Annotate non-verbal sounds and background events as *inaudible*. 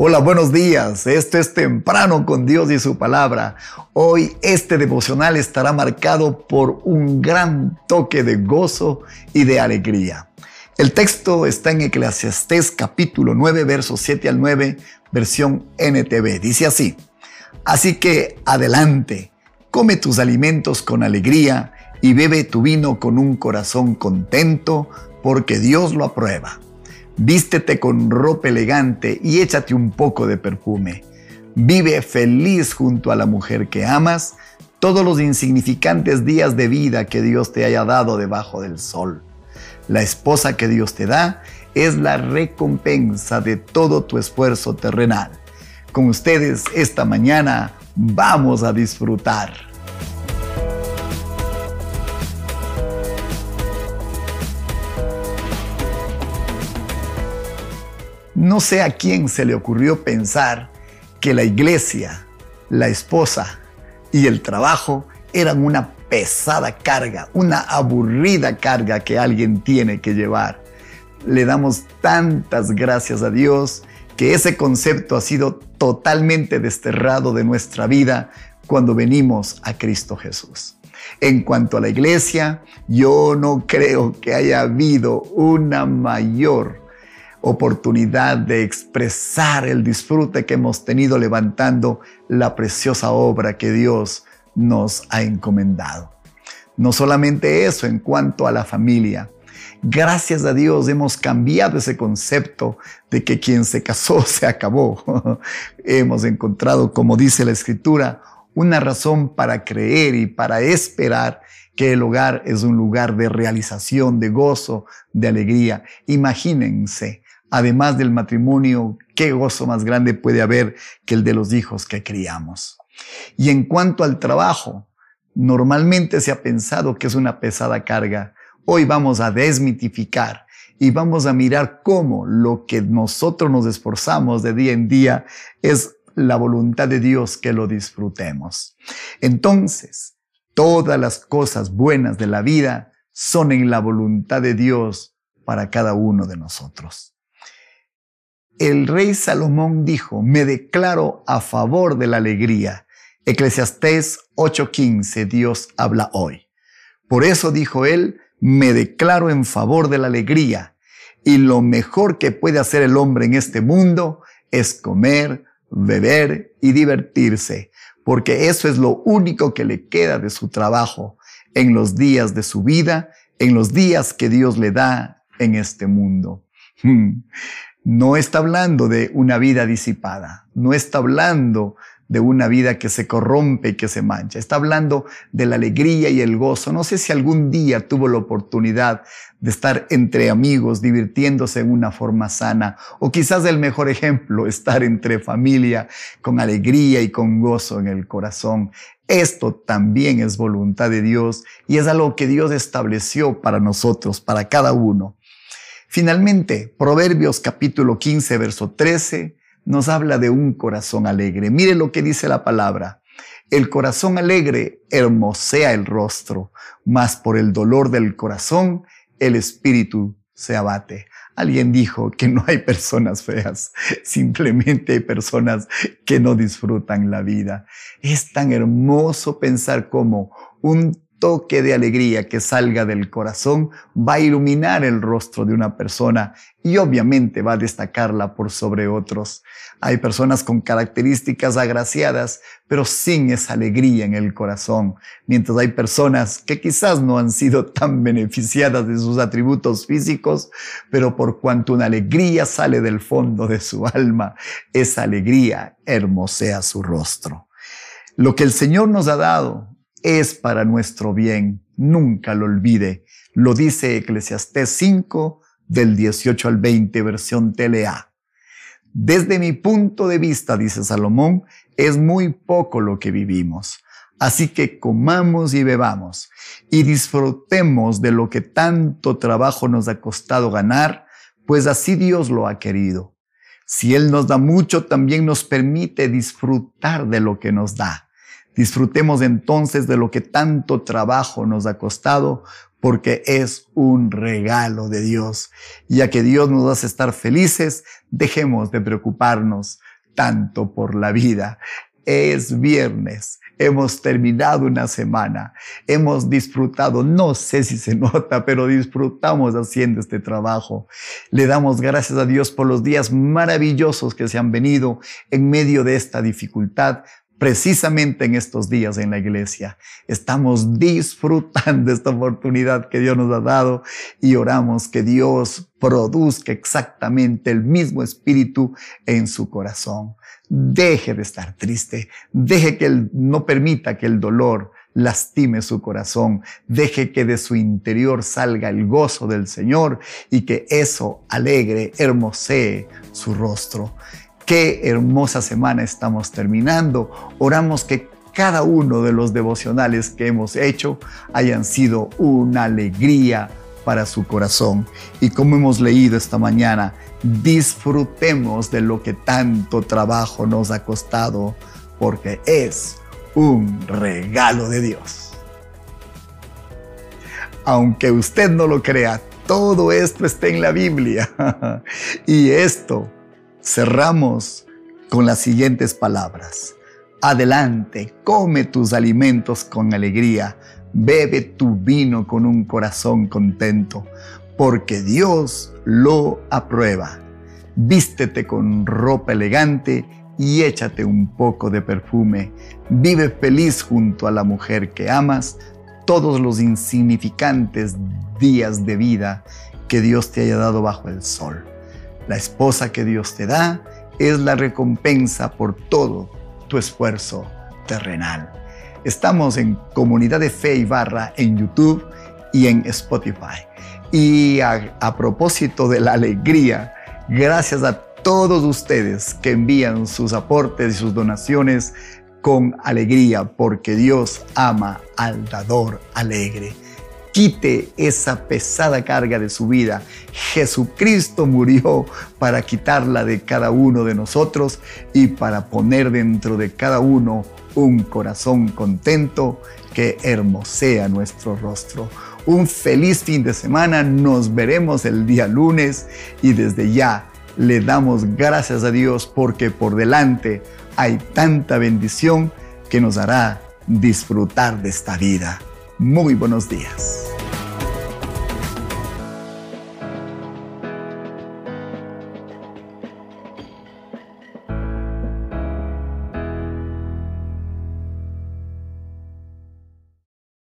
Hola, buenos días. Esto es Temprano con Dios y su palabra. Hoy este devocional estará marcado por un gran toque de gozo y de alegría. El texto está en Eclesiastés capítulo 9, versos 7 al 9, versión NTV. Dice así, así que adelante, come tus alimentos con alegría y bebe tu vino con un corazón contento, porque Dios lo aprueba. Vístete con ropa elegante y échate un poco de perfume. Vive feliz junto a la mujer que amas todos los insignificantes días de vida que Dios te haya dado debajo del sol. La esposa que Dios te da es la recompensa de todo tu esfuerzo terrenal. Con ustedes esta mañana vamos a disfrutar. No sé a quién se le ocurrió pensar que la iglesia, la esposa y el trabajo eran una pesada carga, una aburrida carga que alguien tiene que llevar. Le damos tantas gracias a Dios que ese concepto ha sido totalmente desterrado de nuestra vida cuando venimos a Cristo Jesús. En cuanto a la iglesia, yo no creo que haya habido una mayor oportunidad de expresar el disfrute que hemos tenido levantando la preciosa obra que Dios nos ha encomendado. No solamente eso en cuanto a la familia. Gracias a Dios hemos cambiado ese concepto de que quien se casó *laughs* se acabó. *laughs* hemos encontrado, como dice la escritura, una razón para creer y para esperar que el hogar es un lugar de realización, de gozo, de alegría. Imagínense además del matrimonio, qué gozo más grande puede haber que el de los hijos que criamos. Y en cuanto al trabajo, normalmente se ha pensado que es una pesada carga. Hoy vamos a desmitificar y vamos a mirar cómo lo que nosotros nos esforzamos de día en día es la voluntad de Dios que lo disfrutemos. Entonces, todas las cosas buenas de la vida son en la voluntad de Dios para cada uno de nosotros el rey Salomón dijo, me declaro a favor de la alegría. Eclesiastés 8:15, Dios habla hoy. Por eso dijo él, me declaro en favor de la alegría. Y lo mejor que puede hacer el hombre en este mundo es comer, beber y divertirse, porque eso es lo único que le queda de su trabajo en los días de su vida, en los días que Dios le da en este mundo. No está hablando de una vida disipada, no está hablando de una vida que se corrompe y que se mancha. Está hablando de la alegría y el gozo. No sé si algún día tuvo la oportunidad de estar entre amigos, divirtiéndose en una forma sana, o quizás el mejor ejemplo, estar entre familia con alegría y con gozo en el corazón. Esto también es voluntad de Dios y es algo que Dios estableció para nosotros, para cada uno. Finalmente, Proverbios capítulo 15, verso 13, nos habla de un corazón alegre. Mire lo que dice la palabra. El corazón alegre hermosea el rostro, mas por el dolor del corazón el espíritu se abate. Alguien dijo que no hay personas feas, *laughs* simplemente hay personas que no disfrutan la vida. Es tan hermoso pensar como un toque de alegría que salga del corazón va a iluminar el rostro de una persona y obviamente va a destacarla por sobre otros. Hay personas con características agraciadas, pero sin esa alegría en el corazón, mientras hay personas que quizás no han sido tan beneficiadas de sus atributos físicos, pero por cuanto una alegría sale del fondo de su alma, esa alegría hermosea su rostro. Lo que el Señor nos ha dado es para nuestro bien. Nunca lo olvide. Lo dice Eclesiastés 5 del 18 al 20, versión TLA. Desde mi punto de vista, dice Salomón, es muy poco lo que vivimos. Así que comamos y bebamos y disfrutemos de lo que tanto trabajo nos ha costado ganar, pues así Dios lo ha querido. Si Él nos da mucho, también nos permite disfrutar de lo que nos da. Disfrutemos entonces de lo que tanto trabajo nos ha costado, porque es un regalo de Dios. Ya que Dios nos hace estar felices, dejemos de preocuparnos tanto por la vida. Es viernes, hemos terminado una semana, hemos disfrutado, no sé si se *laughs* nota, pero disfrutamos haciendo este trabajo. Le damos gracias a Dios por los días maravillosos que se han venido en medio de esta dificultad, precisamente en estos días en la iglesia. Estamos disfrutando esta oportunidad que Dios nos ha dado y oramos que Dios produzca exactamente el mismo espíritu en su corazón. Deje de estar triste, deje que él no permita que el dolor lastime su corazón, deje que de su interior salga el gozo del Señor y que eso alegre, hermosee su rostro. Qué hermosa semana estamos terminando. Oramos que cada uno de los devocionales que hemos hecho hayan sido una alegría para su corazón. Y como hemos leído esta mañana, disfrutemos de lo que tanto trabajo nos ha costado, porque es un regalo de Dios. Aunque usted no lo crea, todo esto está en la Biblia. *laughs* y esto cerramos con las siguientes palabras. Adelante, come tus alimentos con alegría, bebe tu vino con un corazón contento, porque Dios lo aprueba. Vístete con ropa elegante y échate un poco de perfume. Vive feliz junto a la mujer que amas todos los insignificantes días de vida que Dios te haya dado bajo el sol. La esposa que Dios te da es la recompensa por todo tu esfuerzo terrenal. Estamos en Comunidad de Fe y Barra en YouTube y en Spotify. Y a, propósito de la alegría, gracias a todos ustedes que envían sus aportes y sus donaciones con alegría, porque Dios ama al dador alegre quite esa pesada carga de su vida. Jesucristo murió para quitarla de cada uno de nosotros y para poner dentro de cada uno un corazón contento que hermosea nuestro rostro. Un feliz fin de semana, nos veremos el día lunes y desde ya le damos gracias a Dios porque por delante hay tanta bendición que nos hará disfrutar de esta vida. Muy buenos días.